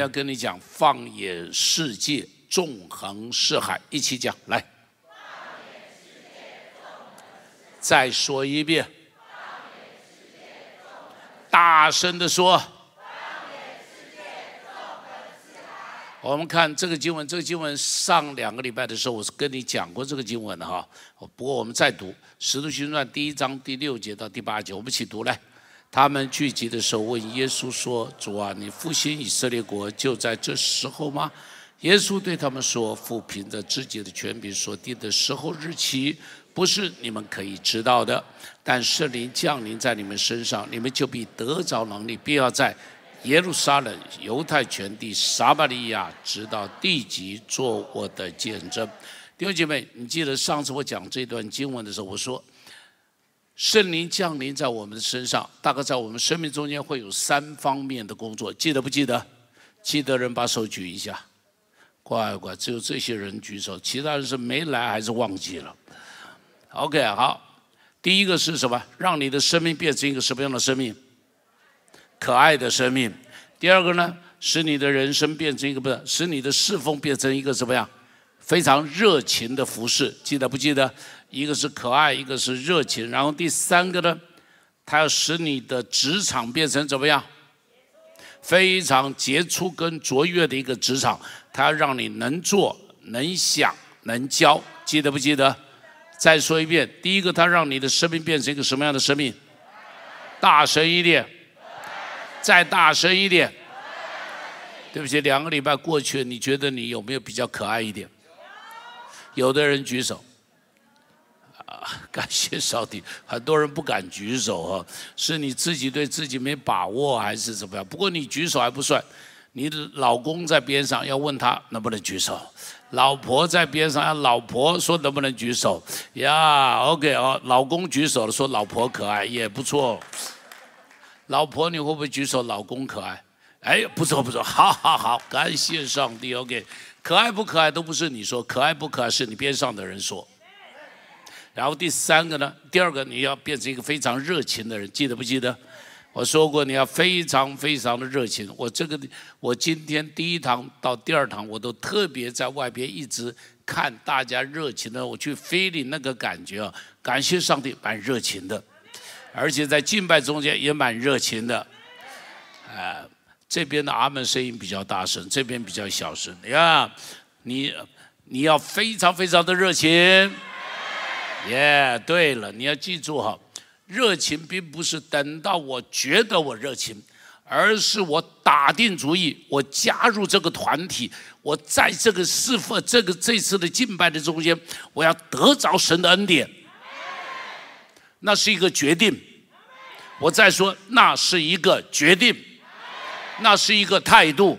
要跟你讲放眼世界，纵横四海，一起讲来。再说一遍，大声的说。我们看这个经文，这个经文上两个礼拜的时候，我是跟你讲过这个经文的哈。不过我们再读《使徒行传》第一章第六节到第八节，我们一起读来。他们聚集的时候问耶稣说：“主啊，你复兴以色列国就在这时候吗？”耶稣对他们说：“父凭着自己的权柄所定的时候日期，不是你们可以知道的。但圣灵降临在你们身上，你们就必得着能力，必要在耶路撒冷、犹太全地、撒巴利亚，直到地极，做我的见证。”弟兄姐妹，你记得上次我讲这段经文的时候，我说。圣灵降临在我们的身上，大概在我们生命中间会有三方面的工作，记得不记得？记得人把手举一下，乖乖，只有这些人举手，其他人是没来还是忘记了？OK，好，第一个是什么？让你的生命变成一个什么样的生命？可爱的生命。第二个呢？使你的人生变成一个不是？使你的侍奉变成一个什么样？非常热情的服饰，记得不记得？一个是可爱，一个是热情，然后第三个呢，它要使你的职场变成怎么样？非常杰出跟卓越的一个职场，它要让你能做、能想、能教，记得不记得？再说一遍，第一个，它让你的生命变成一个什么样的生命？大声一点，再大声一点。对不起，两个礼拜过去了，你觉得你有没有比较可爱一点？有的人举手。啊 感谢上帝，很多人不敢举手啊，是你自己对自己没把握还是怎么样？不过你举手还不算，你老公在边上要问他能不能举手，老婆在边上要老婆说能不能举手呀？OK 哦，老公举手了，说老婆可爱也不错。老婆你会不会举手？老公可爱，哎，不错不错，好好好，感谢上帝。OK，可爱不可爱都不是你说，可爱不可爱是你边上的人说。然后第三个呢？第二个你要变成一个非常热情的人，记得不记得？我说过你要非常非常的热情。我这个我今天第一堂到第二堂，我都特别在外边一直看大家热情的，我去菲林那个感觉啊。感谢上帝，蛮热情的，而且在敬拜中间也蛮热情的。啊，这边的阿门声音比较大声，这边比较小声。呀，你你要非常非常的热情。耶，对了，你要记住哈，热情并不是等到我觉得我热情，而是我打定主意，我加入这个团体，我在这个侍奉、这个这次的敬拜的中间，我要得着神的恩典，那是一个决定。我再说，那是一个决定，那是一个态度。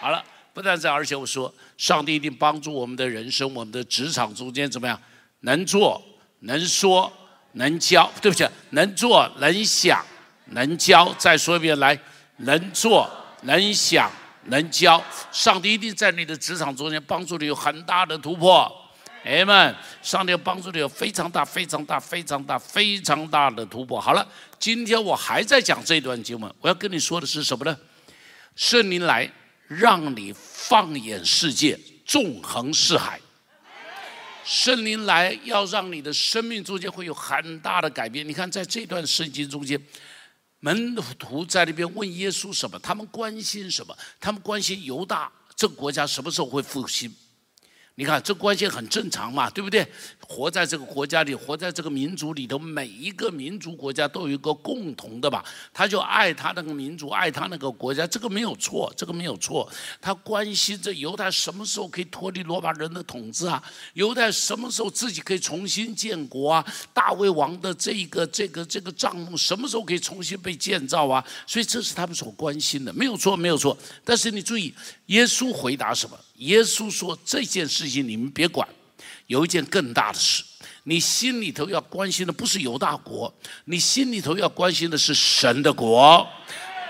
好了，不但这样，而且我说，上帝一定帮助我们的人生、我们的职场中间怎么样？能做能说能教，对不起，能做能想能教。再说一遍，来，能做能想能教。上帝一定在你的职场中间帮助你有很大的突破。哎们，上帝帮助你有非常大、非常大、非常大、非常大的突破。好了，今天我还在讲这段经文，我要跟你说的是什么呢？圣灵来让你放眼世界，纵横四海。圣灵来，要让你的生命中间会有很大的改变。你看，在这段圣经中间，门徒在那边问耶稣什么？他们关心什么？他们关心犹大这个国家什么时候会复兴？你看，这关系很正常嘛，对不对？活在这个国家里，活在这个民族里头，每一个民族国家都有一个共同的吧，他就爱他那个民族，爱他那个国家，这个没有错，这个没有错。他关心这犹太什么时候可以脱离罗马人的统治啊？犹太什么时候自己可以重新建国啊？大卫王的这个这个这个帐幕什么时候可以重新被建造啊？所以这是他们所关心的，没有错，没有错。但是你注意，耶稣回答什么？耶稣说：“这件事情你们别管，有一件更大的事，你心里头要关心的不是犹大国，你心里头要关心的是神的国，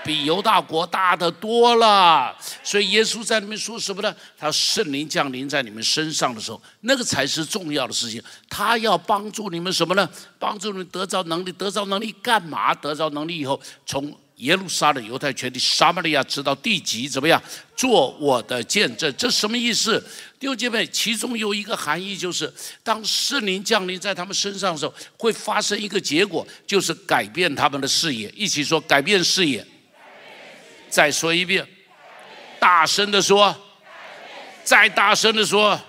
比犹大国大的多了。所以耶稣在里面说什么呢？他圣灵降临在你们身上的时候，那个才是重要的事情。他要帮助你们什么呢？帮助你们得着能力，得着能力干嘛？得着能力以后，从耶路撒冷、犹太全地、撒玛利亚，直到地极，怎么样？做我的见证。这什么意思？弟兄姐妹，其中有一个含义就是，当圣灵降临在他们身上的时候，会发生一个结果，就是改变他们的视野。一起说，改变视野。再说一遍，大声的说，再大声的说。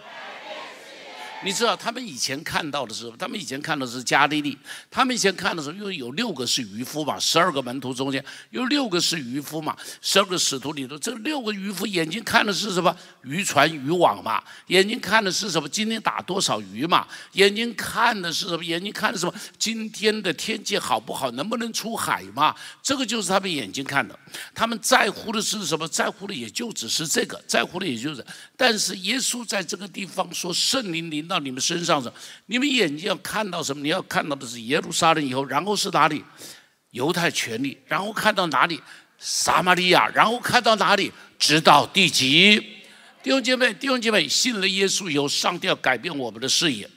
你知道他们以前看到的是什么，他们以前看的是加利利。他们以前看的时候，因为有六个是渔夫嘛，十二个门徒中间有六个是渔夫嘛，十二个使徒里头，这六个渔夫眼睛看的是什么？渔船、渔网嘛。眼睛看的是什么？今天打多少鱼嘛？眼睛看的是什么？眼睛看的是什么？今天的天气好不好？能不能出海嘛？这个就是他们眼睛看的。他们在乎的是什么？在乎的也就只是这个，在乎的也就是。但是耶稣在这个地方说圣灵灵。到你们身上的，你们眼睛要看到什么？你要看到的是耶路撒冷以后，然后是哪里？犹太权力，然后看到哪里？撒玛利亚，然后看到哪里？直到地极。弟兄姐妹，弟兄姐妹，信了耶稣以后，上帝要改变我们的视野。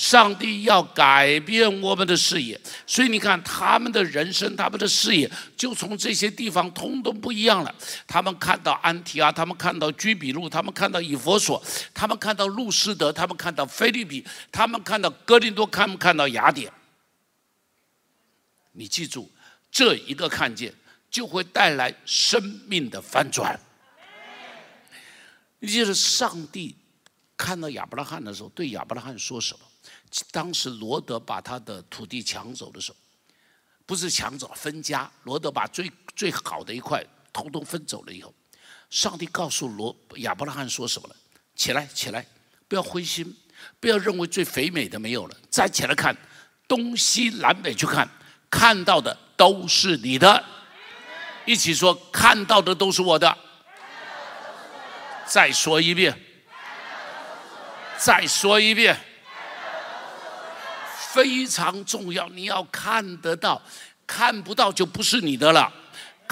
上帝要改变我们的视野，所以你看他们的人生，他们的视野就从这些地方通通不一样了。他们看到安提阿，他们看到居比路，他们看到以佛所，他们看到路斯德，他们看到菲利比，他们看到哥林多，看不看到雅典？你记住，这一个看见就会带来生命的翻转。你记得上帝看到亚伯拉罕的时候，对亚伯拉罕说什么？当时罗德把他的土地抢走的时候，不是抢走分家，罗德把最最好的一块通通分走了以后，上帝告诉罗亚伯拉罕说什么了？起来，起来，不要灰心，不要认为最肥美的没有了，站起来看，东西南北去看，看到的都是你的，一起说，看到的都是我的。再说一遍，再说一遍。非常重要，你要看得到，看不到就不是你的了。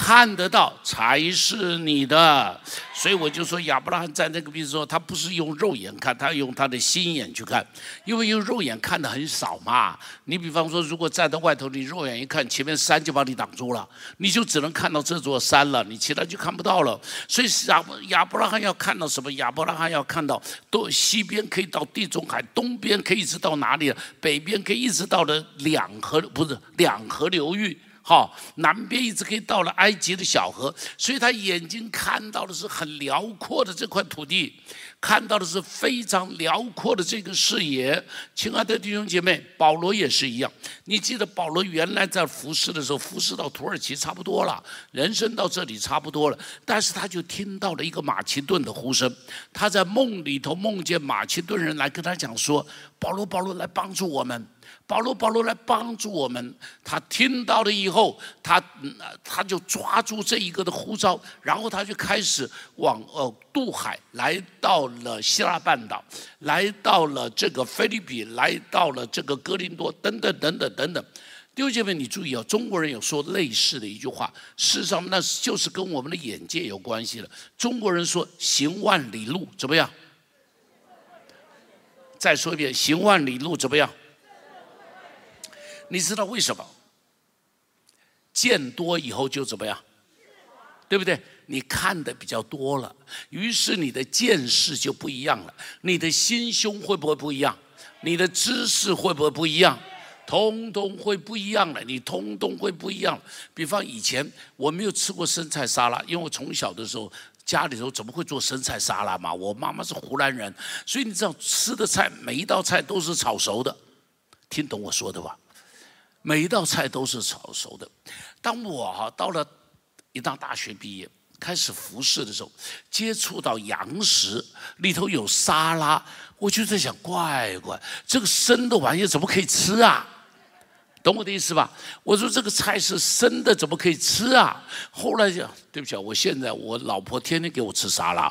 看得到才是你的，所以我就说亚伯拉罕在那个比如说，他不是用肉眼看，他用他的心眼去看，因为用肉眼看的很少嘛。你比方说，如果站在外头，你肉眼一看，前面山就把你挡住了，你就只能看到这座山了，你其他就看不到了。所以亚亚伯拉罕要看到什么？亚伯拉罕要看到，东西边可以到地中海，东边可以一直到哪里？北边可以一直到了两河，不是两河流域。好，南边一直可以到了埃及的小河，所以他眼睛看到的是很辽阔的这块土地，看到的是非常辽阔的这个视野。亲爱的弟兄姐妹，保罗也是一样。你记得保罗原来在服侍的时候，服侍到土耳其差不多了，人生到这里差不多了，但是他就听到了一个马其顿的呼声，他在梦里头梦见马其顿人来跟他讲说：“保罗，保罗，来帮助我们。”保罗，保罗来帮助我们。他听到了以后，他他就抓住这一个的呼召，然后他就开始往呃渡海，来到了希腊半岛，来到了这个菲律宾，来到了这个哥林多，等等等等等等。弟兄姐妹，你注意啊，中国人有说类似的一句话，事实上那就是跟我们的眼界有关系了。中国人说“行万里路”怎么样？再说一遍，“行万里路”怎么样？你知道为什么？见多以后就怎么样？对不对？你看的比较多了，于是你的见识就不一样了。你的心胸会不会不一样？你的知识会不会不一样？通通会不一样了。你通通会不一样。比方以前我没有吃过生菜沙拉，因为我从小的时候家里头怎么会做生菜沙拉嘛？我妈妈是湖南人，所以你知道吃的菜每一道菜都是炒熟的。听懂我说的吧？每一道菜都是炒熟的。当我哈到了一到大学毕业，开始服侍的时候，接触到洋食，里头有沙拉，我就在想，怪怪，这个生的玩意怎么可以吃啊？懂我的意思吧？我说这个菜是生的，怎么可以吃啊？后来就对不起啊，我现在我老婆天天给我吃沙拉，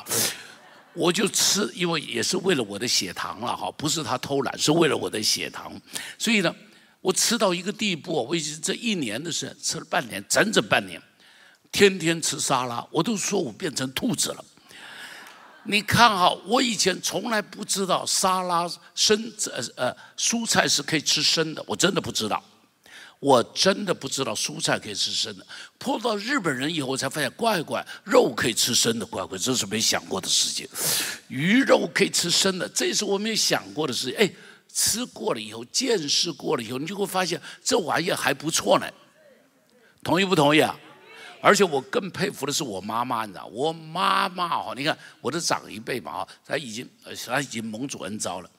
我就吃，因为也是为了我的血糖了哈，不是她偷懒，是为了我的血糖，所以呢。我吃到一个地步，我已经这一年的事吃了半年，整整半年，天天吃沙拉，我都说我变成兔子了。你看哈，我以前从来不知道沙拉生呃呃蔬菜是可以吃生的，我真的不知道。我真的不知道蔬菜可以吃生的。碰到日本人以后，我才发现怪怪，肉可以吃生的，怪怪，这是没想过的事情。鱼肉可以吃生的，这是我没有想过的事情。哎，吃过了以后，见识过了以后，你就会发现这玩意还不错呢。同意不同意啊？而且我更佩服的是我妈妈，你知道，我妈妈哈，你看我的长一辈嘛哈，她已经呃，她已经蒙主恩招了。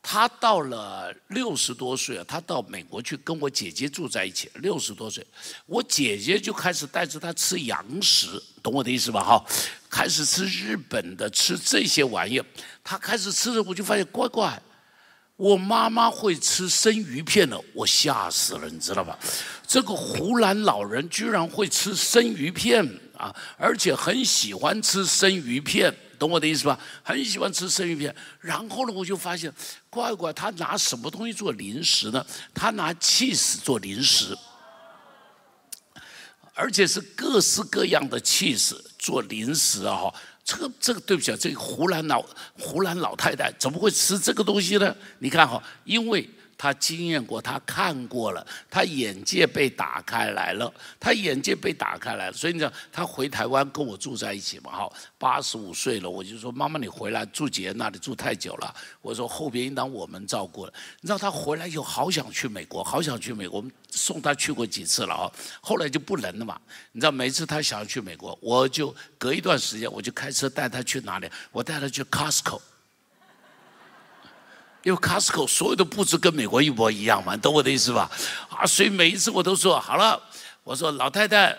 她到了六十多岁啊，她到美国去跟我姐姐住在一起。六十多岁，我姐姐就开始带着她吃洋食，懂我的意思吧？哈，开始吃日本的，吃这些玩意儿。她开始吃的，我就发现怪怪。我妈妈会吃生鱼片的，我吓死了，你知道吧？这个湖南老人居然会吃生鱼片啊，而且很喜欢吃生鱼片。懂我的意思吧？很喜欢吃生鱼片，然后呢，我就发现，乖乖，他拿什么东西做零食呢？他拿 cheese 做零食，而且是各式各样的 cheese 做零食啊！这个这个，对不起啊，这个湖南老湖南老太太怎么会吃这个东西呢？你看哈，因为。他经验过，他看过了，他眼界被打开来了，他眼界被打开来了，所以你知道，他回台湾跟我住在一起嘛，哈，八十五岁了，我就说妈妈你回来住姐姐那里住太久了，我说后边应当我们照顾了。你知道他回来以后好想去美国，好想去美国，我们送他去过几次了啊，后来就不能了嘛。你知道每次他想要去美国，我就隔一段时间我就开车带他去哪里，我带他去 Costco。因为 Costco 所有的布置跟美国一模一样嘛，你懂我的意思吧？啊，所以每一次我都说好了，我说老太太。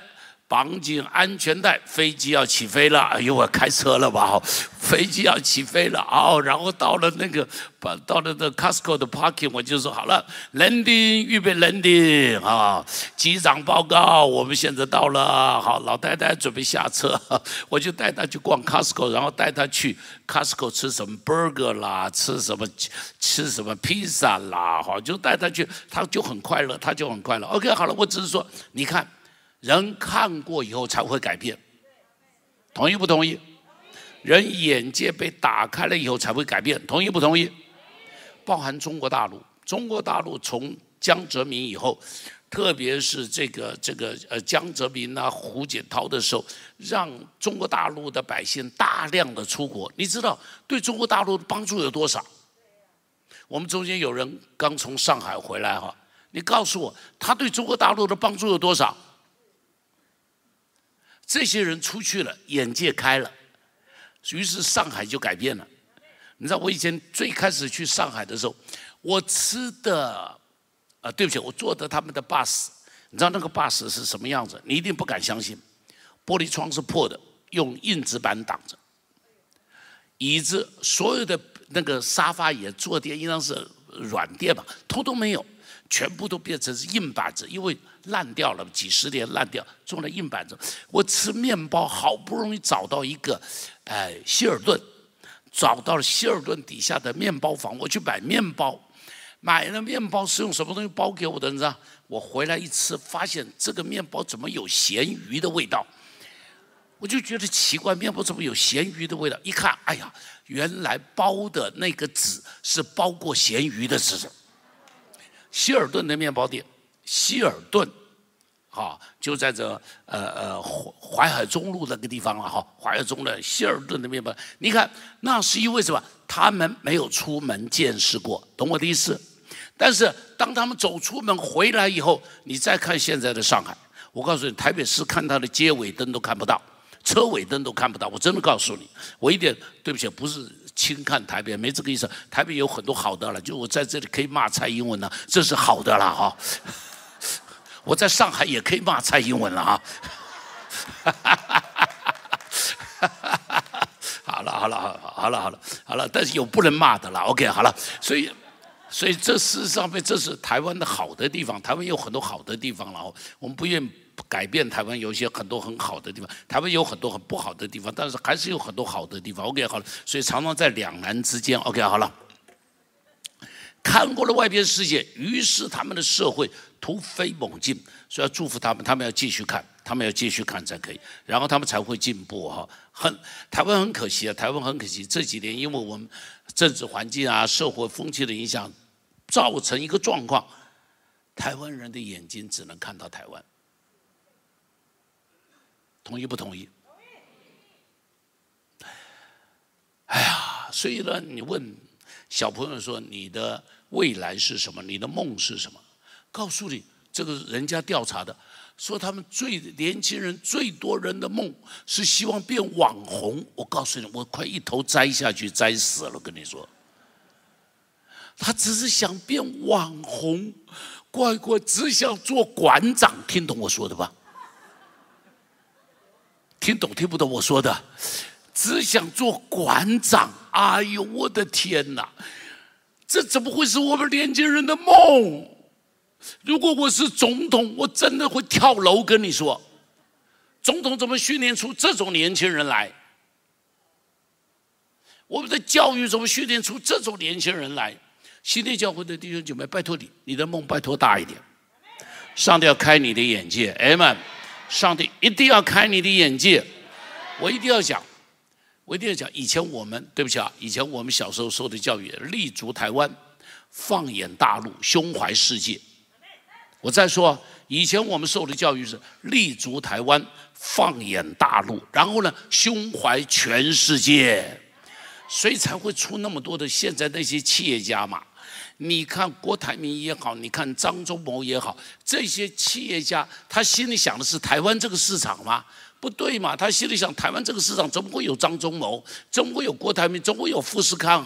绑紧安全带，飞机要起飞了。哎呦，我开车了吧？飞机要起飞了哦。然后到了那个，把到了那 Costco 的 parking，我就说好了，landing，预备 landing 啊。机长报告，我们现在到了。好，老太太准备下车，我就带她去逛 Costco，然后带她去 Costco 吃什么 burger 啦，吃什么吃什么披萨啦，好，就带她去，她就很快乐，她就很快乐。OK，好了，我只是说，你看。人看过以后才会改变，同意不同意？人眼界被打开了以后才会改变，同意不同意？包含中国大陆，中国大陆从江泽民以后，特别是这个这个呃江泽民啊胡锦涛的时候，让中国大陆的百姓大量的出国，你知道对中国大陆的帮助有多少？我们中间有人刚从上海回来哈，你告诉我他对中国大陆的帮助有多少？这些人出去了，眼界开了，于是上海就改变了。你知道我以前最开始去上海的时候，我吃的，啊，对不起，我坐的他们的 bus，你知道那个 bus 是什么样子？你一定不敢相信，玻璃窗是破的，用硬纸板挡着，椅子所有的那个沙发也坐垫应当是软垫吧，通通没有。全部都变成是硬板子，因为烂掉了，几十年烂掉，做了硬板子。我吃面包，好不容易找到一个，哎，希尔顿，找到了希尔顿底下的面包房，我去买面包，买了面包是用什么东西包给我的？你知道？我回来一吃，发现这个面包怎么有咸鱼的味道？我就觉得奇怪，面包怎么有咸鱼的味道？一看，哎呀，原来包的那个纸是包过咸鱼的纸。希尔顿的面包店，希尔顿，哈，就在这呃呃淮淮海中路那个地方了哈。淮海中的希尔顿的面包，你看那是因为什么？他们没有出门见识过，懂我的意思？但是当他们走出门回来以后，你再看现在的上海，我告诉你，台北市看它的街尾灯都看不到，车尾灯都看不到。我真的告诉你，我一点对不起，不是。轻看台北没这个意思，台北有很多好的了，就我在这里可以骂蔡英文了，这是好的了哈。我在上海也可以骂蔡英文了啊。好了好了好好了好了好了，但是有不能骂的了，OK 好了，所以所以这事实上面这是台湾的好的地方，台湾有很多好的地方了，我们不愿。改变台湾有一些很多很好的地方，台湾有很多很不好的地方，但是还是有很多好的地方。OK，好了，所以常常在两难之间。OK，好了，看过了外边世界，于是他们的社会突飞猛进，所以要祝福他们，他们要继续看，他们要继续看才可以，然后他们才会进步哈。很台湾很可惜啊，台湾很可惜，这几年因为我们政治环境啊、社会风气的影响，造成一个状况。台湾人的眼睛只能看到台湾。同意不同意？哎呀，所以呢，你问小朋友说你的未来是什么？你的梦是什么？告诉你，这个人家调查的，说他们最年轻人最多人的梦是希望变网红。我告诉你，我快一头栽下去，栽死了。跟你说，他只是想变网红，乖乖只想做馆长，听懂我说的吧？听懂听不懂我说的？只想做馆长。哎呦，我的天哪！这怎么会是我们年轻人的梦？如果我是总统，我真的会跳楼跟你说。总统怎么训练出这种年轻人来？我们的教育怎么训练出这种年轻人来？新天教会的弟兄姐妹，拜托你，你的梦拜托大一点。上帝要开你的眼界，哎们。上帝一定要开你的眼界，我一定要讲，我一定要讲。以前我们对不起啊，以前我们小时候受的教育，立足台湾，放眼大陆，胸怀世界。我再说，以前我们受的教育是立足台湾，放眼大陆，然后呢，胸怀全世界，所以才会出那么多的现在那些企业家嘛。你看郭台铭也好，你看张忠谋也好，这些企业家，他心里想的是台湾这个市场吗？不对嘛，他心里想台湾这个市场怎么会有张忠谋？怎么会有郭台铭？怎么会有富士康？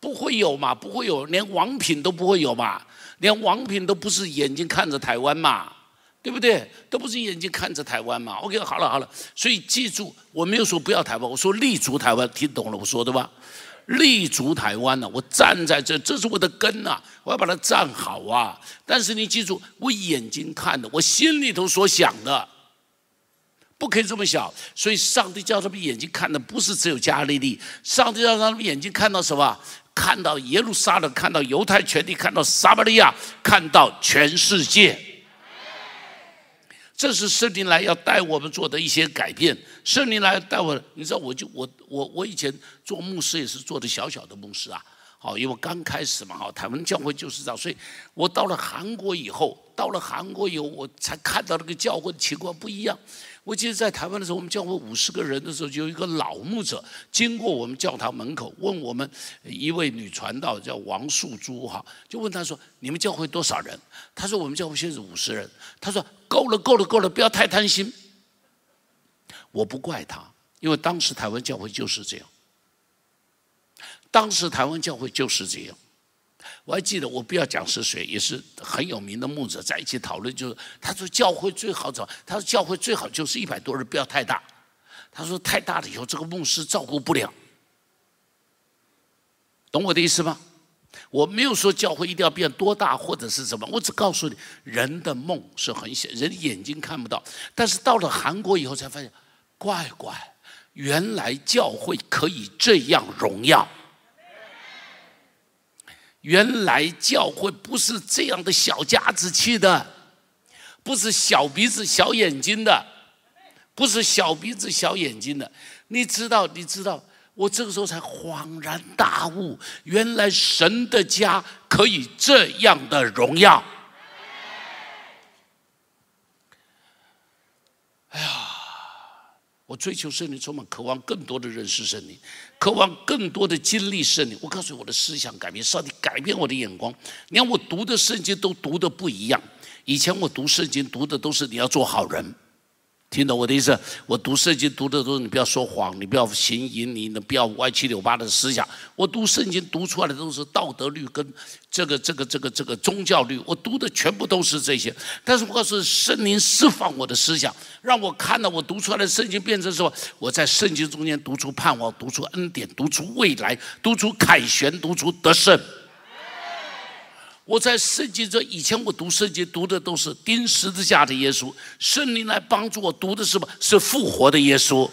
不会有嘛？不会有，连王品都不会有嘛？连王品都不是眼睛看着台湾嘛？对不对？都不是眼睛看着台湾嘛？OK，好了好了，所以记住，我没有说不要台湾，我说立足台湾，听懂了我说的吧？立足台湾呢？我站在这，这是我的根呐！我要把它站好啊！但是你记住，我眼睛看的，我心里头所想的，不可以这么小。所以上帝叫他们眼睛看的，不是只有加利利，上帝让他们眼睛看到什么？看到耶路撒冷，看到犹太全地，看到撒玛利亚，看到全世界。这是圣灵来要带我们做的一些改变。圣灵来带我，你知道，我就我我我以前做牧师也是做的小小的牧师啊。好，因为刚开始嘛，哈，台湾教会就是这样，所以我到了韩国以后，到了韩国以后，我才看到那个教会的情况不一样。我记得在台湾的时候，我们教会五十个人的时候，就有一个老牧者经过我们教堂门口，问我们一位女传道叫王素珠哈，就问他说：“你们教会多少人？”他说：“我们教会现在五十人。”他说：“够了，够了，够了，不要太贪心。”我不怪他，因为当时台湾教会就是这样，当时台湾教会就是这样。我还记得，我不要讲是谁，也是很有名的牧者，在一起讨论，就是他说教会最好找，他说教会最好就是一百多人，不要太大。他说太大了以后，这个牧师照顾不了。懂我的意思吗？我没有说教会一定要变多大或者是什么，我只告诉你，人的梦是很小，人眼睛看不到。但是到了韩国以后，才发现，乖乖，原来教会可以这样荣耀。原来教会不是这样的小家子气的，不是小鼻子小眼睛的，不是小鼻子小眼睛的。你知道，你知道，我这个时候才恍然大悟，原来神的家可以这样的荣耀。哎呀！我追求圣灵，充满渴望更多的认识圣灵，渴望更多的经历圣灵。我告诉你，我的思想改变，上帝改变我的眼光。你看我读的圣经都读的不一样。以前我读圣经读的都是你要做好人。听懂我的意思？我读圣经读的都是你不要说谎，你不要行淫，你不要歪七扭八的思想。我读圣经读出来的都是道德律跟这个这个这个这个宗教律，我读的全部都是这些。但是我告诉圣灵释放我的思想，让我看到我读出来的圣经变成什么我在圣经中间读出盼望，读出恩典，读出未来，读出凯旋，读出得胜。我在圣经这以前，我读圣经读的都是钉十字架的耶稣，圣灵来帮助我读的是什么？是复活的耶稣。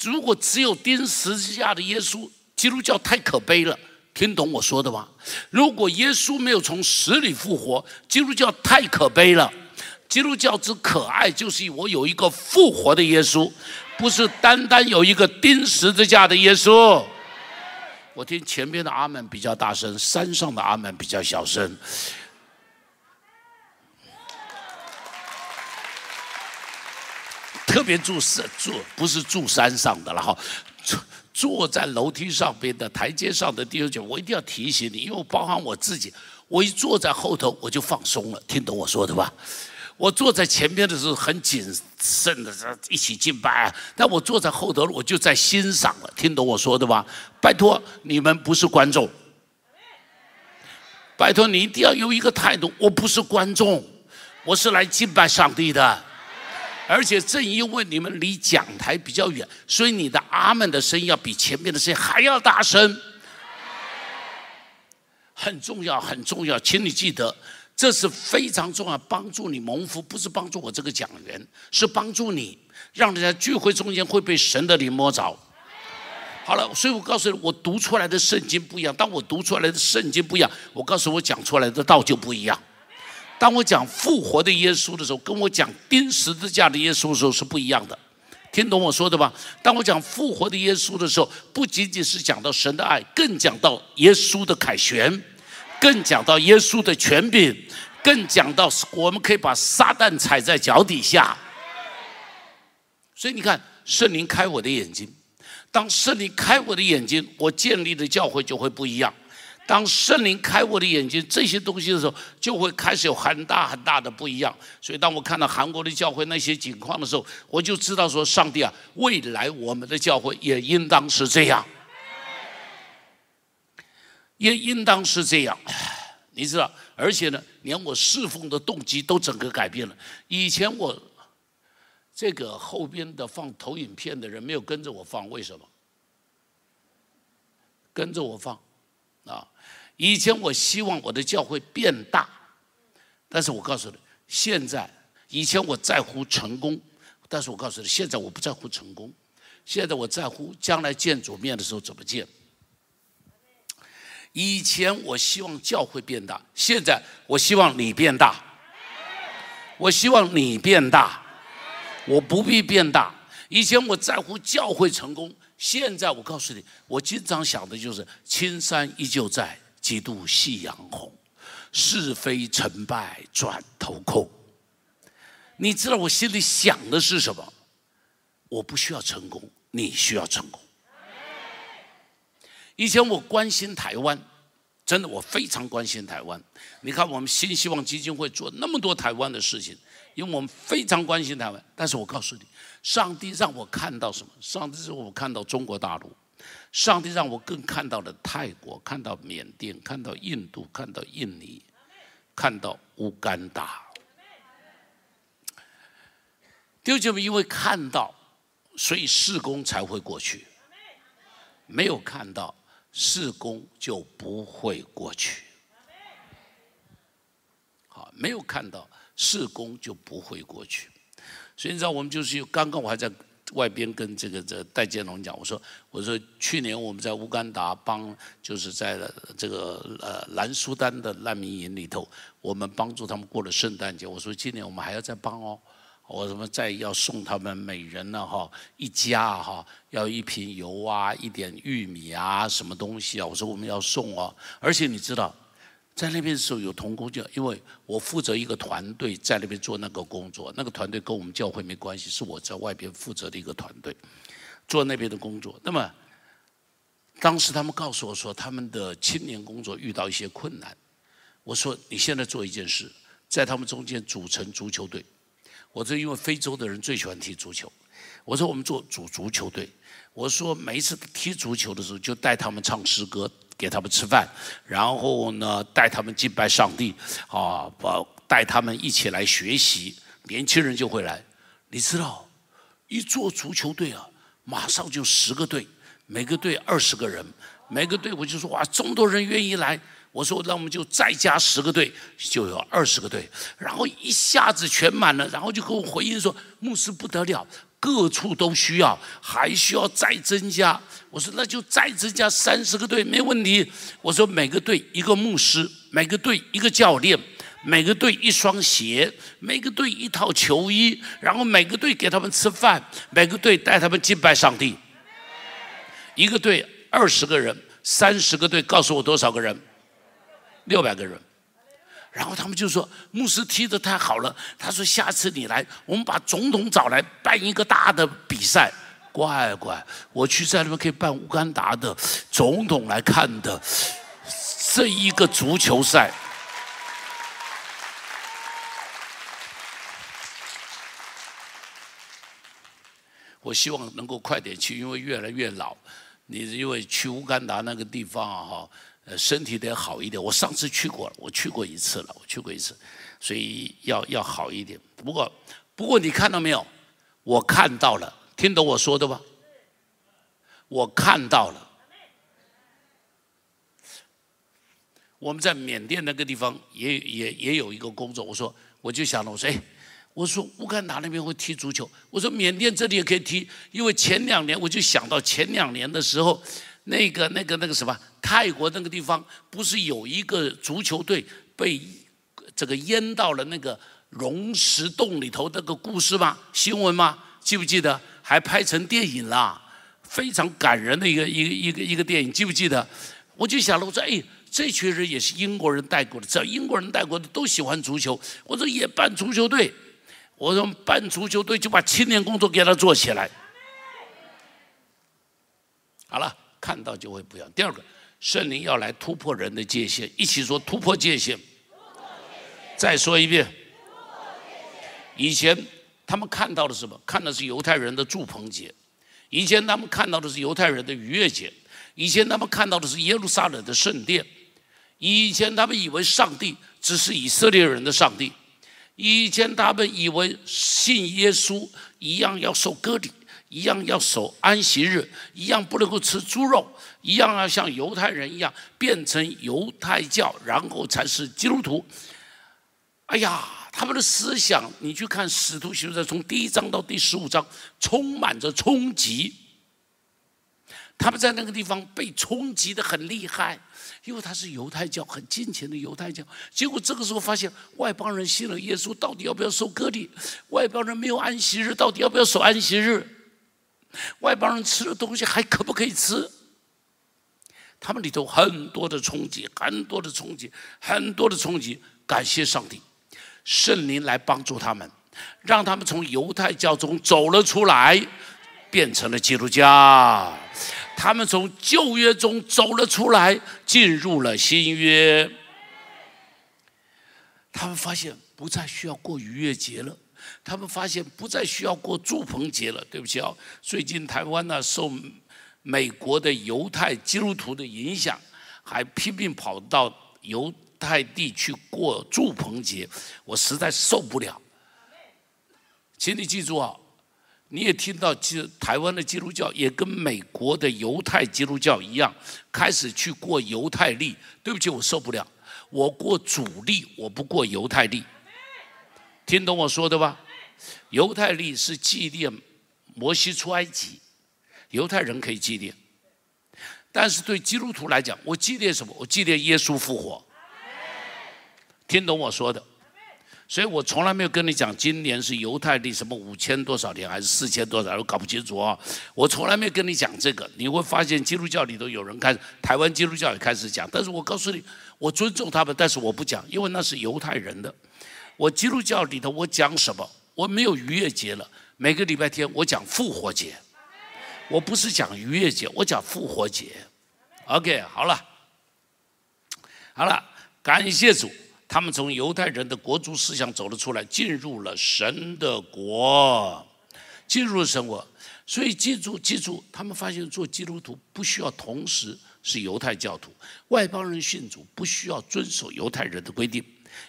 如果只有钉十字架的耶稣，基督教太可悲了。听懂我说的吗？如果耶稣没有从死里复活，基督教太可悲了。基督教之可爱，就是我有一个复活的耶稣，不是单单有一个钉十字架的耶稣。我听前边的阿门比较大声，山上的阿门比较小声。特别住山住不是住山上的了哈，坐坐在楼梯上边的台阶上的弟兄姐妹，我一定要提醒你，因为包含我自己，我一坐在后头我就放松了，听懂我说的吧？我坐在前边的时候很谨慎的，一起敬拜；但我坐在后头，我就在欣赏了，听懂我说的吧？拜托你们不是观众，拜托你一定要有一个态度，我不是观众，我是来敬拜上帝的。而且正因为你们离讲台比较远，所以你的阿门的声音要比前面的声音还要大声，很重要，很重要，请你记得，这是非常重要，帮助你蒙福，不是帮助我这个讲员，是帮助你，让人家聚会中间会被神的灵摸着。好了，所以我告诉你，我读出来的圣经不一样，当我读出来的圣经不一样，我告诉我讲出来的道就不一样。当我讲复活的耶稣的时候，跟我讲钉十字架的耶稣的时候是不一样的，听懂我说的吧？当我讲复活的耶稣的时候，不仅仅是讲到神的爱，更讲到耶稣的凯旋，更讲到耶稣的权柄，更讲到我们可以把撒旦踩在脚底下。所以你看，圣灵开我的眼睛，当圣灵开我的眼睛，我建立的教会就会不一样。当圣灵开我的眼睛，这些东西的时候，就会开始有很大很大的不一样。所以，当我看到韩国的教会那些情况的时候，我就知道说，上帝啊，未来我们的教会也应当是这样，也应当是这样。你知道，而且呢，连我侍奉的动机都整个改变了。以前我这个后边的放投影片的人没有跟着我放，为什么？跟着我放啊？以前我希望我的教会变大，但是我告诉你，现在以前我在乎成功，但是我告诉你，现在我不在乎成功，现在我在乎将来见主面的时候怎么见。以前我希望教会变大，现在我希望你变大，我希望你变大，我不必变大。以前我在乎教会成功，现在我告诉你，我经常想的就是青山依旧在。几度夕阳红，是非成败转头空。你知道我心里想的是什么？我不需要成功，你需要成功。以前我关心台湾，真的我非常关心台湾。你看我们新希望基金会做那么多台湾的事情，因为我们非常关心台湾。但是我告诉你，上帝让我看到什么？上帝让我看到中国大陆。上帝让我更看到了泰国，看到缅甸，看到印度，看到印尼，看到乌干达。弟兄姐妹，因为看到，所以事工才会过去；没有看到，事工就不会过去。好，没有看到，事工就不会过去。所以你知道，我们就是刚刚我还在。外边跟这个这戴建龙讲，我说我说去年我们在乌干达帮，就是在这个呃南苏丹的难民营里头，我们帮助他们过了圣诞节。我说今年我们还要再帮哦，我什么再要送他们每人呢哈一家哈要一瓶油啊，一点玉米啊，什么东西啊？我说我们要送哦，而且你知道。在那边的时候有同工教，因为我负责一个团队在那边做那个工作，那个团队跟我们教会没关系，是我在外边负责的一个团队，做那边的工作。那么当时他们告诉我说，他们的青年工作遇到一些困难。我说你现在做一件事，在他们中间组成足球队。我这因为非洲的人最喜欢踢足球，我说我们做组足球队。我说每一次踢足球的时候，就带他们唱诗歌。给他们吃饭，然后呢，带他们敬拜上帝，啊，把带他们一起来学习，年轻人就会来。你知道，一做足球队啊，马上就十个队，每个队二十个人，每个队我就说哇，这么多人愿意来，我说那我们就再加十个队，就有二十个队，然后一下子全满了，然后就跟我回应说，牧师不得了。各处都需要，还需要再增加。我说那就再增加三十个队，没问题。我说每个队一个牧师，每个队一个教练，每个队一双鞋，每个队一套球衣，然后每个队给他们吃饭，每个队带他们敬拜上帝。一个队二十个人，三十个队，告诉我多少个人？六百个人。然后他们就说牧师踢得太好了，他说下次你来，我们把总统找来办一个大的比赛。乖乖，我去在那边可以办乌干达的总统来看的这一个足球赛。我希望能够快点去，因为越来越老。你因为去乌干达那个地方啊，哈，呃，身体得好一点。我上次去过了，我去过一次了，我去过一次，所以要要好一点。不过，不过你看到没有？我看到了，听懂我说的吧？我看到了。我们在缅甸那个地方也也也有一个工作，我说我就想了，我说哎。我说乌干达那边会踢足球，我说缅甸这里也可以踢，因为前两年我就想到前两年的时候，那个那个那个什么泰国那个地方不是有一个足球队被这个淹到了那个溶石洞里头那个故事吗？新闻吗？记不记得？还拍成电影了，非常感人的一个一个一个一个电影，记不记得？我就想了，我说哎，这群人也是英国人带过的，只要英国人带过的都喜欢足球，我说也办足球队。我说办足球队就把青年工作给他做起来。好了，看到就会不一样。第二个，圣灵要来突破人的界限，一起说突破界限。再说一遍。以前他们看到的是什么？看的是犹太人的祝棚节。以前他们看到的是犹太人的逾越节。以前他们看到的是耶路撒冷的圣殿。以前他们以为上帝只是以色列人的上帝。以前他们以为信耶稣一样要受割礼，一样要守安息日，一样不能够吃猪肉，一样要像犹太人一样变成犹太教，然后才是基督徒。哎呀，他们的思想，你去看《使徒行传》从第一章到第十五章，充满着冲击。他们在那个地方被冲击的很厉害。因为他是犹太教，很金钱的犹太教。结果这个时候发现，外邦人信了耶稣，到底要不要受割礼？外邦人没有安息日，到底要不要守安息日？外邦人吃的东西还可不可以吃？他们里头很多的冲击，很多的冲击，很多的冲击。感谢上帝，圣灵来帮助他们，让他们从犹太教中走了出来，变成了基督教。他们从旧约中走了出来，进入了新约。他们发现不再需要过逾越节了，他们发现不再需要过祝棚节了。对不起啊，最近台湾呢受美国的犹太基督徒的影响，还拼命跑到犹太地去过祝棚节，我实在受不了。请你记住啊。你也听到，其实台湾的基督教也跟美国的犹太基督教一样，开始去过犹太历。对不起，我受不了，我过主历，我不过犹太历。听懂我说的吧？犹太历是纪念摩西出埃及，犹太人可以纪念，但是对基督徒来讲，我纪念什么？我纪念耶稣复活。听懂我说的？所以我从来没有跟你讲，今年是犹太历什么五千多少年还是四千多少，我搞不清楚啊。我从来没有跟你讲这个。你会发现基督教里头有人开始，台湾基督教也开始讲。但是我告诉你，我尊重他们，但是我不讲，因为那是犹太人的。我基督教里头我讲什么？我没有逾越节了，每个礼拜天我讲复活节。我不是讲逾越节，我讲复活节。OK，好了，好了，感谢主。他们从犹太人的国族思想走了出来，进入了神的国，进入了神国。所以记住，记住，他们发现做基督徒不需要同时是犹太教徒，外邦人信主不需要遵守犹太人的规定。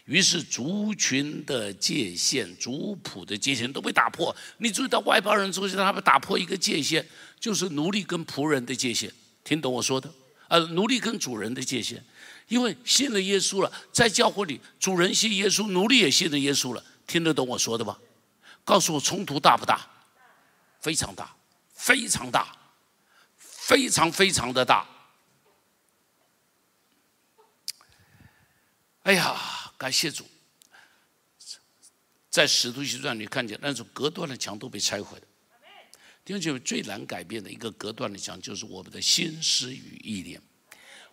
于是族群的界限、族谱的界限都被打破。你注意到外邦人出现，他们打破一个界限，就是奴隶跟仆人的界限。听懂我说的？呃，奴隶跟主人的界限。因为信了耶稣了，在教会里，主人信耶稣，奴隶也信了耶稣了。听得懂我说的吧？告诉我冲突大不大？非常大，非常大，非常非常的大。哎呀，感谢主，在使徒行传里看见那种隔断的墙都被拆毁了。弟兄姐妹，最难改变的一个隔断的墙，就是我们的心思与意念。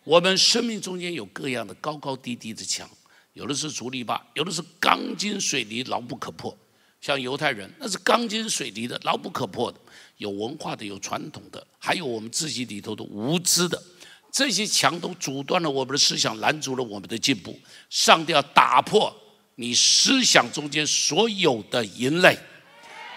我们生命中间有各样的高高低低的墙，有的是竹篱笆，有的是钢筋水泥，牢不可破。像犹太人，那是钢筋水泥的，牢不可破的。有文化的，有传统的，还有我们自己里头的无知的，这些墙都阻断了我们的思想，拦阻了我们的进步。上帝要打破你思想中间所有的淫类。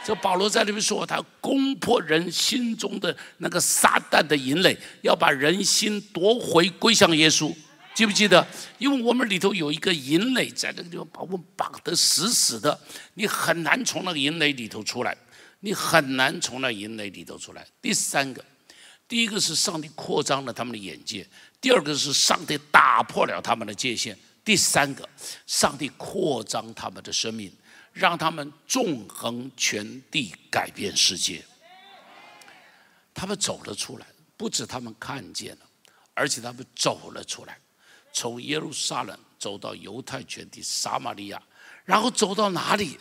这保罗在那边说，他攻破人心中的那个撒旦的淫类，要把人心夺回归向耶稣。记不记得？因为我们里头有一个淫垒，在那个地方把我们绑得死死的，你很难从那个淫垒里头出来，你很难从那淫垒里头出来。第三个，第一个是上帝扩张了他们的眼界，第二个是上帝打破了他们的界限，第三个，上帝扩张他们的生命，让他们纵横全地，改变世界。他们走了出来，不止他们看见了，而且他们走了出来。从耶路撒冷走到犹太全地撒玛利亚，然后走到哪里？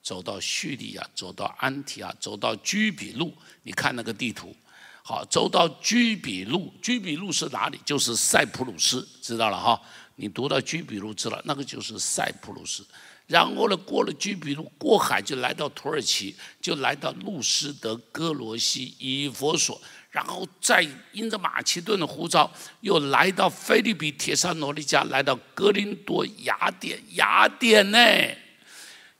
走到叙利亚，走到安提亚，走到居比路。你看那个地图，好，走到居比路。居比路是哪里？就是塞浦路斯，知道了哈。你读到居比路，知道那个就是塞浦路斯。然后呢，过了居比路，过海就来到土耳其，就来到路斯德、哥罗西、以佛所。然后再因着马其顿的呼召，又来到菲律宾、铁山罗利加，来到格林多、雅典。雅典呢？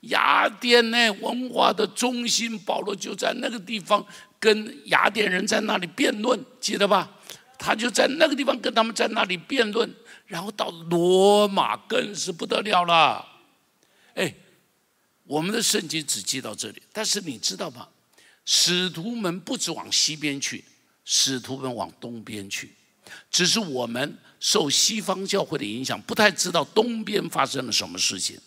雅典呢？文化的中心，保罗就在那个地方跟雅典人在那里辩论，记得吧？他就在那个地方跟他们在那里辩论。然后到罗马更是不得了了。哎，我们的圣经只记到这里，但是你知道吗？使徒们不止往西边去。使徒们往东边去，只是我们受西方教会的影响，不太知道东边发生了什么事情。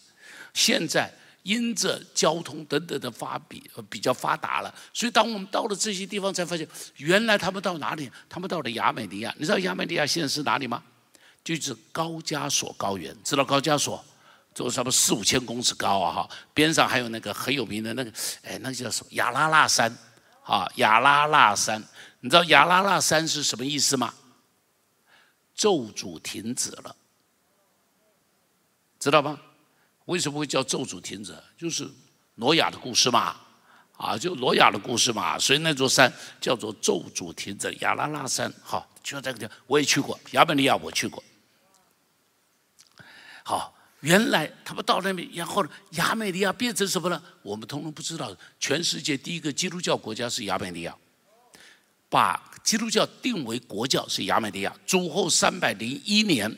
现在因着交通等等的发比比较发达了，所以当我们到了这些地方，才发现原来他们到哪里？他们到了亚美尼亚。你知道亚美尼亚现在是哪里吗？就是高加索高原，知道高加索？就差不多四五千公尺高啊！哈，边上还有那个很有名的那个，哎，那个叫什么？亚拉腊山啊，亚拉腊山。你知道亚拉腊山是什么意思吗？咒诅停止了，知道吗？为什么会叫咒诅停止？就是挪亚的故事嘛，啊，就挪亚的故事嘛，所以那座山叫做咒诅停止。亚拉拉山，好，就在这个地，我也去过亚美尼亚，我去过。好，原来他们到那边，然后亚美尼亚变成什么呢？我们通通不知道。全世界第一个基督教国家是亚美尼亚。把基督教定为国教是亚美尼亚，主后三百零一年，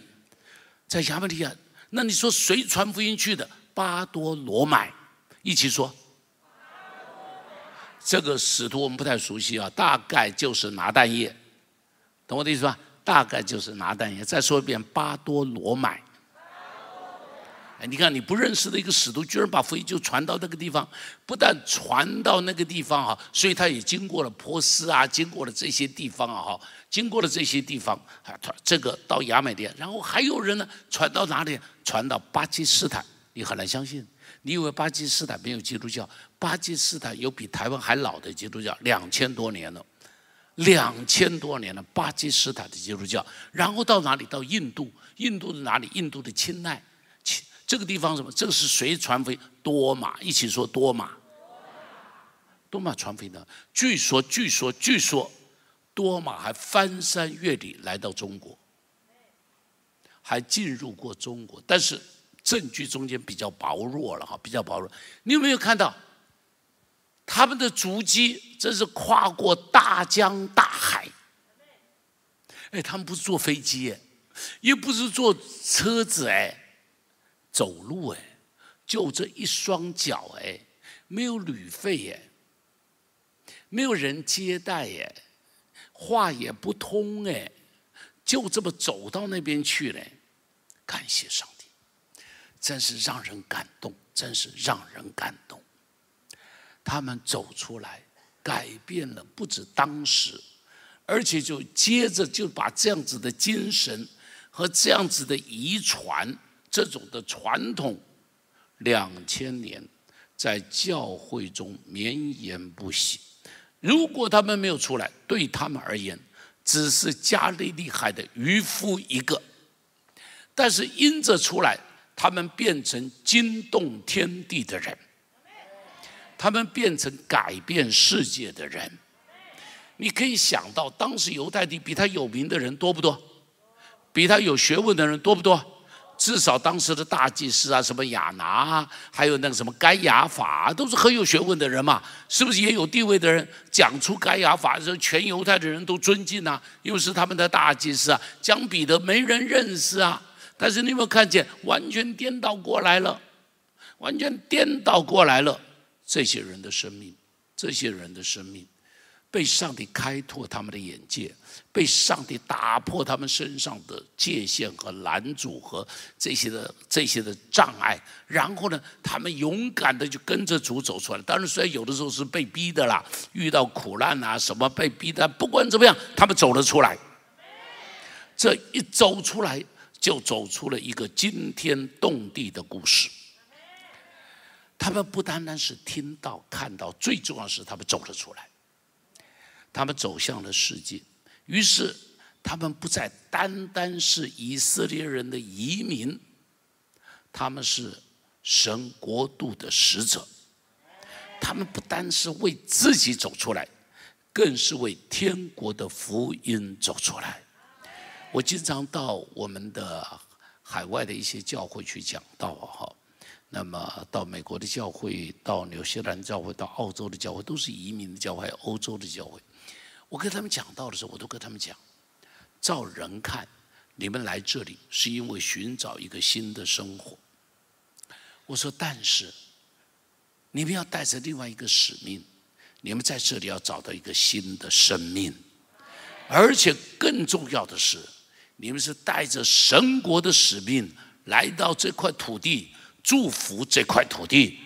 在亚美尼亚，那你说谁传福音去的？巴多罗买，一起说。这个使徒我们不太熟悉啊，大概就是拿蛋液，懂我的意思吧？大概就是拿蛋液。再说一遍，巴多罗买。你看，你不认识的一个使徒，居然把福音就传到那个地方，不但传到那个地方哈，所以他也经过了波斯啊，经过了这些地方啊哈，经过了这些地方啊，这个到亚美尼亚，然后还有人呢，传到哪里？传到巴基斯坦，你很难相信，你以为巴基斯坦没有基督教？巴基斯坦有比台湾还老的基督教，两千多年了，两千多年了，巴基斯坦的基督教，然后到哪里？到印度，印度的哪里？印度的钦奈。这个地方什么？这个是谁传福音？多马一起说多马，多马传福音的。据说，据说，据说，多马还翻山越岭来到中国，还进入过中国。但是证据中间比较薄弱了哈，比较薄弱。你有没有看到他们的足迹？真是跨过大江大海。哎，他们不是坐飞机哎，又不是坐车子哎。走路哎，就这一双脚哎，没有旅费哎，没有人接待哎，话也不通哎，就这么走到那边去了。感谢上帝，真是让人感动，真是让人感动。他们走出来，改变了不止当时，而且就接着就把这样子的精神和这样子的遗传。这种的传统，两千年在教会中绵延不息。如果他们没有出来，对他们而言，只是加利利海的渔夫一个。但是因着出来，他们变成惊动天地的人，他们变成改变世界的人。你可以想到，当时犹太地比他有名的人多不多？比他有学问的人多不多？至少当时的大祭司啊，什么亚拿啊，还有那个什么该亚法，都是很有学问的人嘛，是不是也有地位的人？讲出该亚法的时候，全犹太的人都尊敬啊，又是他们的大祭司啊。讲彼得没人认识啊，但是你有没有看见，完全颠倒过来了，完全颠倒过来了。这些人的生命，这些人的生命。被上帝开拓他们的眼界，被上帝打破他们身上的界限和拦阻和这些的这些的障碍，然后呢，他们勇敢的就跟着主走出来。当然，虽然有的时候是被逼的啦，遇到苦难啊什么被逼的，不管怎么样，他们走了出来。这一走出来，就走出了一个惊天动地的故事。他们不单单是听到看到，最重要是他们走了出来。他们走向了世界，于是他们不再单单是以色列人的移民，他们是神国度的使者。他们不单是为自己走出来，更是为天国的福音走出来。我经常到我们的海外的一些教会去讲道，哈。那么到美国的教会，到纽西兰教会，到澳洲的教会，都是移民的教会，欧洲的教会。我跟他们讲到的时候，我都跟他们讲：照人看，你们来这里是因为寻找一个新的生活。我说，但是你们要带着另外一个使命，你们在这里要找到一个新的生命，而且更重要的是，你们是带着神国的使命来到这块土地，祝福这块土地。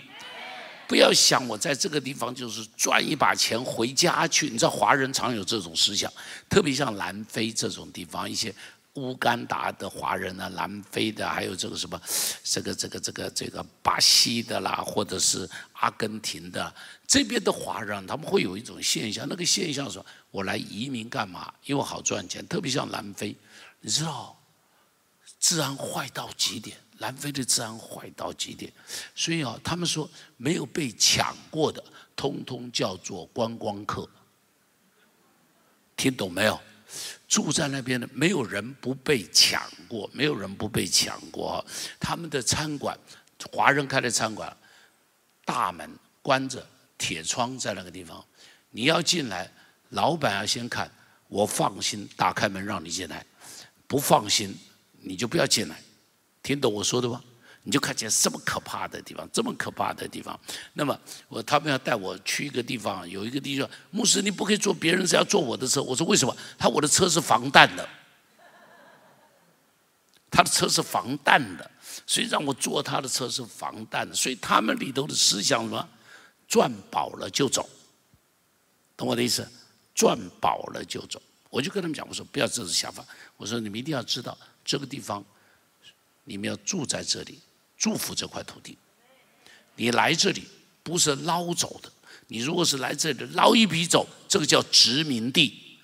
不要想我在这个地方就是赚一把钱回家去，你知道华人常有这种思想，特别像南非这种地方，一些乌干达的华人啊，南非的，还有这个什么，这个这个这个这个巴西的啦，或者是阿根廷的这边的华人，他们会有一种现象，那个现象说，我来移民干嘛？因为好赚钱，特别像南非，你知道，治安坏到极点。南非的治安坏到极点，所以啊，他们说没有被抢过的，通通叫做观光客。听懂没有？住在那边的，没有人不被抢过，没有人不被抢过。他们的餐馆，华人开的餐馆，大门关着，铁窗在那个地方，你要进来，老板要先看，我放心打开门让你进来，不放心你就不要进来。听懂我说的吗？你就看见这么可怕的地方，这么可怕的地方。那么我他们要带我去一个地方，有一个地方，牧师你不可以坐别人车，要坐我的车。我说为什么？他我的车是防弹的，他的车是防弹的，所以让我坐他的车是防弹的。所以他们里头的思想什么？赚饱了就走，懂我的意思？赚饱了就走。我就跟他们讲，我说不要这种想法。我说你们一定要知道这个地方。你们要住在这里，祝福这块土地。你来这里不是捞走的，你如果是来这里捞一笔走，这个叫殖民地。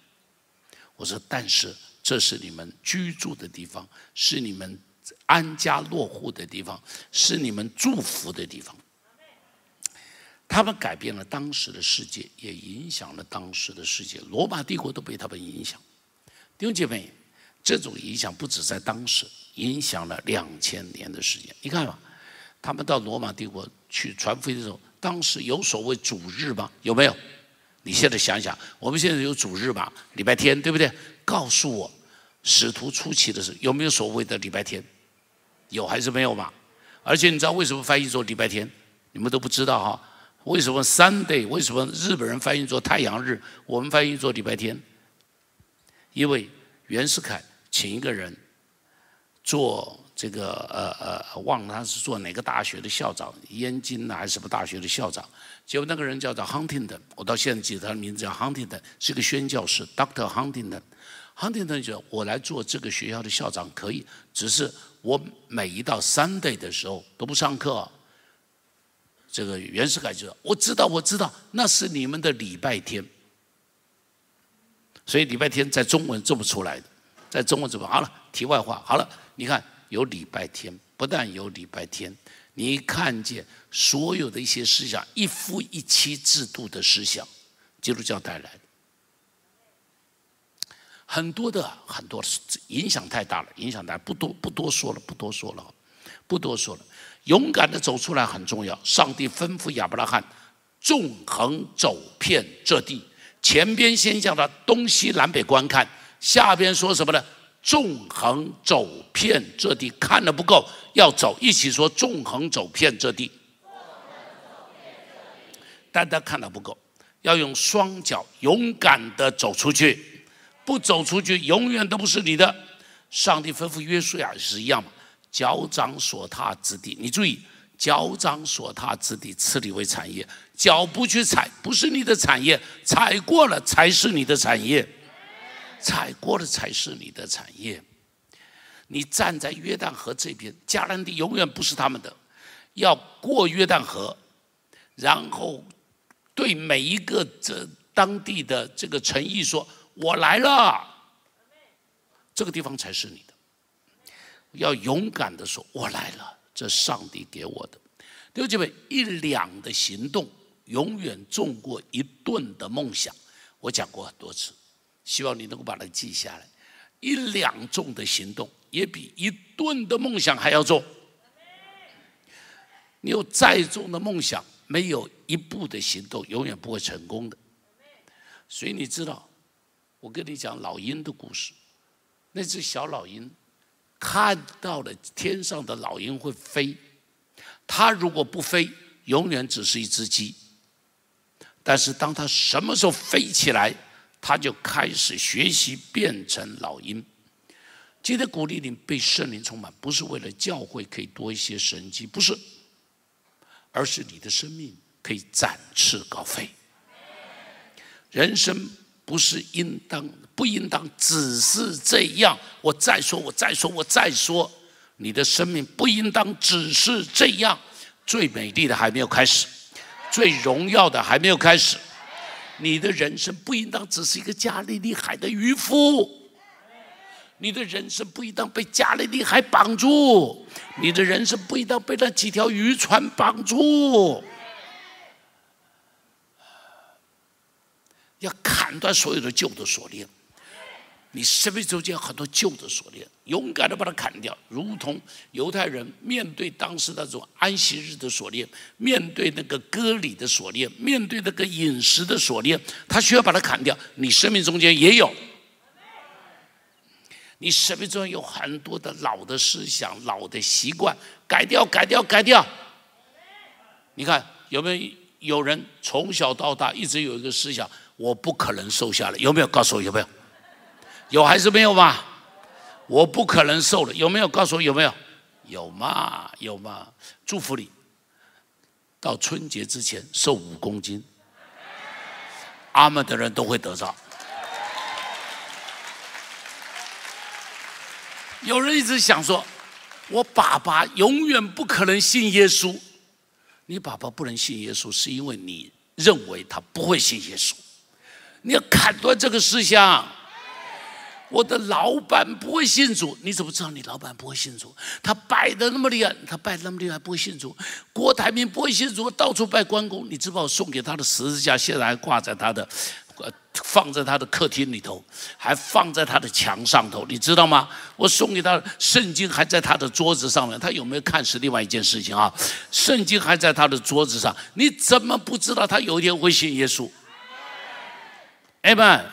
我说，但是这是你们居住的地方，是你们安家落户的地方，是你们祝福的地方。他们改变了当时的世界，也影响了当时的世界。罗马帝国都被他们影响。弟兄姐妹，这种影响不止在当时。影响了两千年的时间，你看嘛，他们到罗马帝国去传福音的时候，当时有所谓主日吗？有没有？你现在想想，我们现在有主日吧？礼拜天对不对？告诉我，使徒初期的时候有没有所谓的礼拜天？有还是没有嘛？而且你知道为什么翻译做礼拜天？你们都不知道哈？为什么 Sunday？为什么日本人翻译做太阳日？我们翻译做礼拜天？因为袁世凯请一个人。做这个呃呃，忘了他是做哪个大学的校长，燕京的还是什么大学的校长？结果那个人叫做 Huntington，我到现在记得他的名字叫 Huntington，是个宣教士，Doctor Huntington。Huntington 就我来做这个学校的校长可以，只是我每一到 Sunday 的时候都不上课。这个袁世凯就说：“我知道，我知道，那是你们的礼拜天。”所以礼拜天在中文这么出来的，在中国怎么好了？题外话，好了。你看，有礼拜天，不但有礼拜天，你看见所有的一些思想，一夫一妻制度的思想，基督教带来的很多的很多影响太大了，影响大，不多不多说了，不多说了，不多说了。勇敢的走出来很重要。上帝吩咐亚伯拉罕纵横走遍这地，前边先向他东西南北观看，下边说什么呢？纵横走遍这地，看的不够，要走，一起说纵横走遍这地。单单看了不够，要用双脚勇敢的走出去，不走出去，永远都不是你的。上帝吩咐约书亚是一样嘛？脚掌所踏之地，你注意，脚掌所踏之地，赐你为产业。脚不去踩，不是你的产业；踩过了才是你的产业，踩过了才是你的产业。你站在约旦河这边，迦南地永远不是他们的。要过约旦河，然后对每一个这当地的这个诚意说：“我来了。”这个地方才是你的。要勇敢的说：“我来了，这上帝给我的。”弟兄姐妹，一两的行动永远重过一顿的梦想。我讲过很多次，希望你能够把它记下来。一两重的行动也比一顿的梦想还要重。你有再重的梦想，没有一步的行动，永远不会成功的。所以你知道，我跟你讲老鹰的故事，那只小老鹰。看到了天上的老鹰会飞，它如果不飞，永远只是一只鸡。但是当它什么时候飞起来，他就开始学习变成老鹰。今天鼓励你被圣灵充满，不是为了教会可以多一些神迹，不是，而是你的生命可以展翅高飞。人生不是应当。不应当只是这样。我再说，我再说，我再说，你的生命不应当只是这样。最美丽的还没有开始，最荣耀的还没有开始。你的人生不应当只是一个加利利海的渔夫。你的人生不应当被加利利海绑住。你的人生不应当被那几条渔船绑住。要砍断所有的旧的锁链。你生命中间很多旧的锁链，勇敢的把它砍掉，如同犹太人面对当时那种安息日的锁链，面对那个割礼的锁链，面对那个饮食的锁链，他需要把它砍掉。你生命中间也有，你生命中有很多的老的思想、老的习惯，改掉、改掉、改掉。你看有没有有人从小到大一直有一个思想，我不可能瘦下来？有没有？告诉我有没有？有还是没有嘛？我不可能瘦了，有没有？告诉我有没有？有嘛？有嘛？祝福你，到春节之前瘦五公斤，阿门的人都会得到。有人一直想说，我爸爸永远不可能信耶稣。你爸爸不能信耶稣，是因为你认为他不会信耶稣。你要砍断这个思想。我的老板不会信主，你怎么知道你老板不会信主？他拜的那么厉害，他拜的那么厉害，不会信主。郭台铭不会信主，到处拜关公。你知不知道我送给他的十字架，现在还挂在他的，呃，放在他的客厅里头，还放在他的墙上头，你知道吗？我送给他圣经还在他的桌子上面，他有没有看是另外一件事情啊？圣经还在他的桌子上，你怎么不知道他有一天会信耶稣？哎们。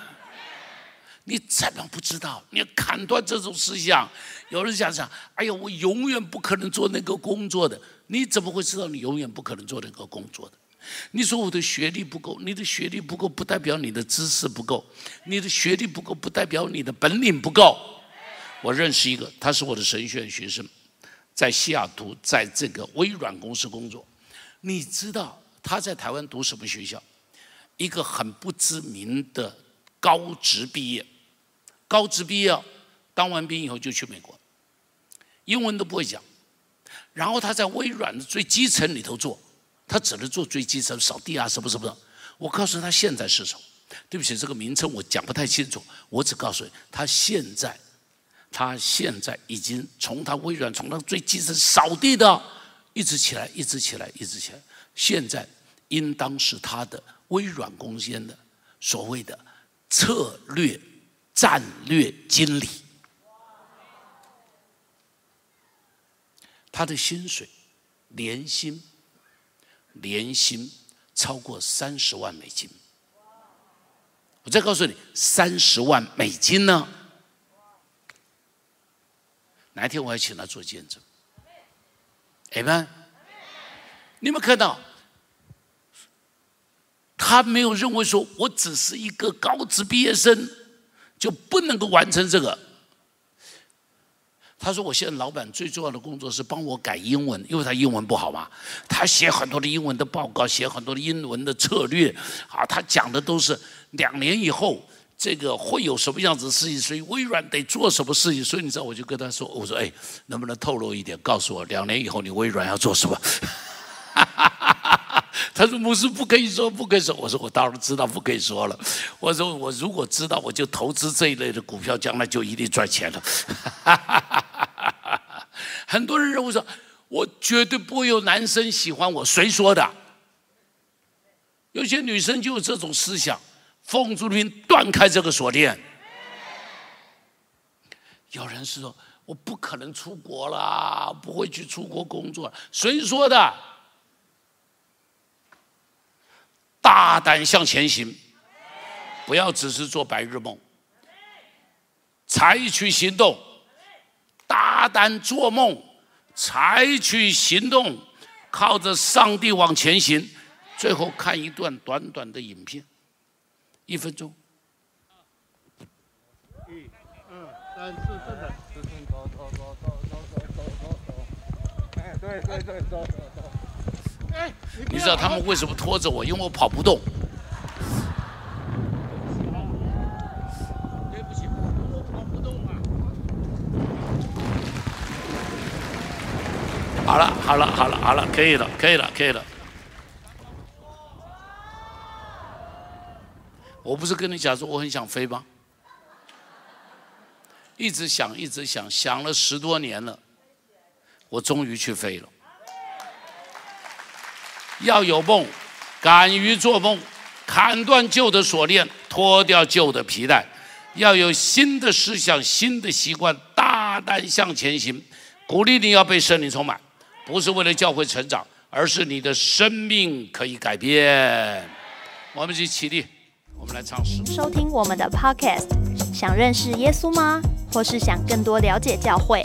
你怎么不知道？你要砍断这种思想。有人想想，哎呀，我永远不可能做那个工作的。你怎么会知道你永远不可能做那个工作的？你说我的学历不够，你的学历不够不代表你的知识不够，你的学历不够不代表你的本领不够。我认识一个，他是我的神学院学生，在西雅图，在这个微软公司工作。你知道他在台湾读什么学校？一个很不知名的高职毕业。高职毕业，当完兵以后就去美国，英文都不会讲，然后他在微软的最基层里头做，他只能做最基层，扫地啊什么什么的。我告诉他现在是什么？对不起，这个名称我讲不太清楚，我只告诉你，他现在他现在已经从他微软从他最基层扫地的，一直起来，一直起来，一直起来。现在应当是他的微软公司的所谓的策略战略经理，他的薪水年薪年薪超过三十万美金。我再告诉你，三十万美金呢？哪一天我要请他做见证？哎们，你们看到，他没有认为说我只是一个高职毕业生就不能够完成这个。他说：“我现在老板最重要的工作是帮我改英文，因为他英文不好嘛。他写很多的英文的报告，写很多的英文的策略啊。他讲的都是两年以后。”这个会有什么样子的事情？所以微软得做什么事情？所以你知道，我就跟他说：“我说，哎，能不能透露一点，告诉我两年以后你微软要做什么？” 他说：“牧师不可以说，不可以说。”我说：“我当然知道，不可以说了。”我说：“我如果知道，我就投资这一类的股票，将来就一定赚钱了。”很多人认为说：“我绝对不会有男生喜欢我。”谁说的？有些女生就有这种思想。奉主名断开这个锁链。有人是说我不可能出国了，不会去出国工作。谁说的？大胆向前行，不要只是做白日梦，采取行动。大胆做梦，采取行动，靠着上帝往前行。最后看一段短短的影片。一分钟。一、二、三、四，四的，直线走走走走走走走走走。哎，对对对，走走走。你知道他们为什么拖着我？因为我跑不动。对不起，我跑不动啊。好了好了好了好了，可以了可以了可以了。我不是跟你讲说我很想飞吗？一直想，一直想，想了十多年了，我终于去飞了。要有梦，敢于做梦，砍断旧的锁链，脱掉旧的皮带，要有新的思想、新的习惯，大胆向前行。鼓励你要被圣灵充满，不是为了教会成长，而是你的生命可以改变。我们一起起立。我们来唱诗收听我们的 Podcast。想认识耶稣吗？或是想更多了解教会？